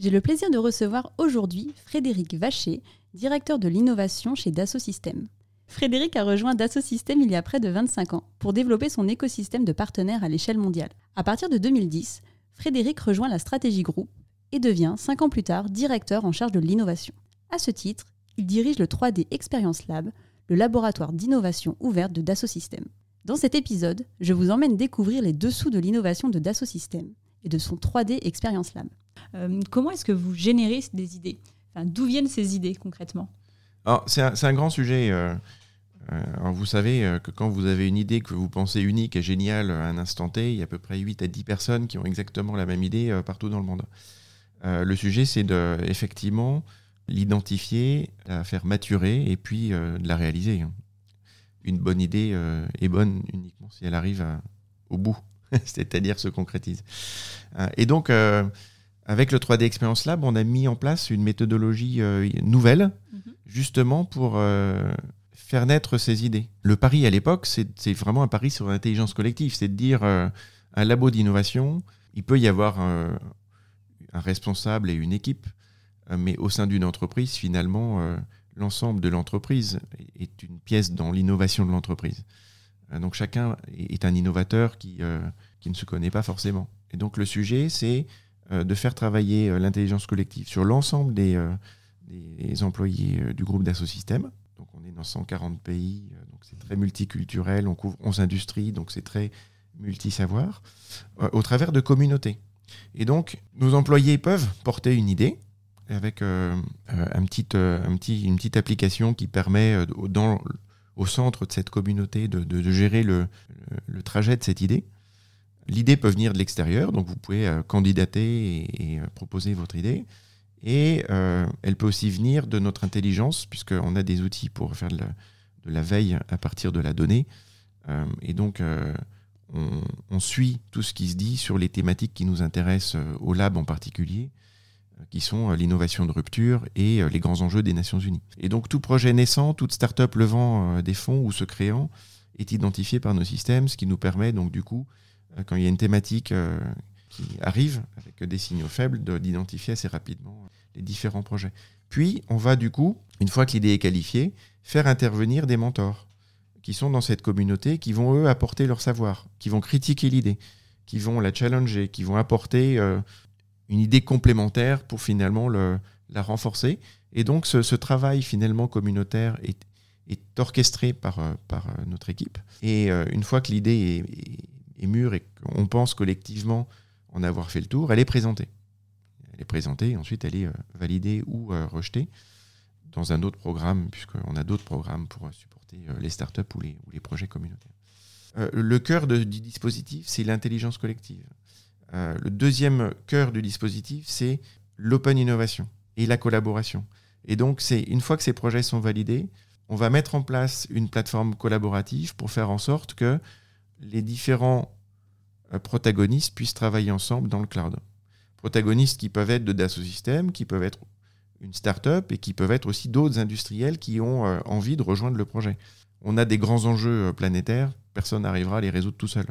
J'ai le plaisir de recevoir aujourd'hui Frédéric Vacher, directeur de l'innovation chez Dassault Systèmes. Frédéric a rejoint Dassault Systèmes il y a près de 25 ans pour développer son écosystème de partenaires à l'échelle mondiale. À partir de 2010, Frédéric rejoint la stratégie groupe et devient, 5 ans plus tard, directeur en charge de l'innovation. À ce titre, il dirige le 3D Experience Lab, le laboratoire d'innovation ouverte de Dassault Systèmes. Dans cet épisode, je vous emmène découvrir les dessous de l'innovation de Dassault Systèmes et de son 3D Experience Lab. Euh, comment est-ce que vous générez des idées? D'où viennent ces idées concrètement? C'est un, grand sujet. Euh, euh, vous savez que quand vous avez une idée que vous pensez unique et géniale à un instant T, il y a à peu près 8 à 10 personnes qui ont exactement la même idée partout dans le monde. le sujet, c'est de, effectivement l'identifier, la faire maturer et puis de la réaliser. Une bonne idée est bonne uniquement si elle arrive au bout, c'est-à-dire se concrétise. et donc, avec le 3D Experience Lab, on a mis en place une méthodologie euh, nouvelle, mhm. justement pour euh, faire naître ces idées. Le pari à l'époque, c'est vraiment un pari sur l'intelligence collective, c'est de dire euh, un labo d'innovation, il peut y avoir un, responsable et une équipe, mais au sein d'une entreprise, finalement, l'ensemble de l'entreprise est une pièce dans l'innovation de l'entreprise. Donc chacun est un innovateur qui, qui ne se connaît pas forcément. Et donc le sujet, c'est euh, de faire travailler euh, l'intelligence collective sur l'ensemble des, euh, des, employés du groupe d'Assosystème. Donc on est dans 140 pays, donc c'est très multiculturel, on couvre 11 industries, donc c'est très multi-savoir, au travers de communautés. Et donc nos employés peuvent porter une idée, avec un petit, un petit, une petite application qui permet dans, au centre de cette communauté de, gérer le, le, trajet de cette idée. L'idée peut venir de l'extérieur, donc vous pouvez euh, candidater et, euh, proposer votre idée. Et euh, elle peut aussi venir de notre intelligence, puisqu'on a des outils pour faire de la, veille à partir de la donnée. et donc, on, suit tout ce qui se dit sur les thématiques qui nous intéressent au lab en particulier, qui sont l'innovation de rupture et les grands enjeux des Nations Unies. Et donc, tout projet naissant, toute start-up levant des fonds ou se créant est identifié par nos systèmes, ce qui nous permet donc du coup euh, quand il y a une thématique euh, qui arrive avec des signaux faibles, d'identifier assez rapidement les différents projets. Puis, on va du coup, une fois que l'idée est qualifiée, faire intervenir des mentors qui sont dans cette communauté, qui vont eux apporter leur savoir, qui vont critiquer l'idée, qui vont la challenger, qui vont apporter euh, une idée complémentaire pour finalement le, la renforcer. Et donc ce, travail finalement communautaire est, est orchestré par, par notre équipe. Et une fois que l'idée est, mûre et qu'on pense collectivement en avoir fait le tour, elle est présentée. Elle est présentée, ensuite elle est euh, validée ou euh, rejetée dans un autre programme, puisqu'on a d'autres programmes pour euh, supporter les startups ou les, ou les projets communautaires. le cœur du dispositif, c'est l'intelligence collective. Le deuxième cœur du dispositif, c'est l'open innovation et la collaboration. Et donc, c'est une fois que ces projets sont validés, on va mettre en place une plateforme collaborative pour faire en sorte que les différents euh, protagonistes puissent travailler ensemble dans le cloud. Protagonistes qui peuvent être de Dassault Systèmes, qui peuvent être une start-up et qui peuvent être aussi d'autres industriels qui ont euh, envie de rejoindre le projet. On a des grands enjeux euh, planétaires, personne n'arrivera à les résoudre tout seul.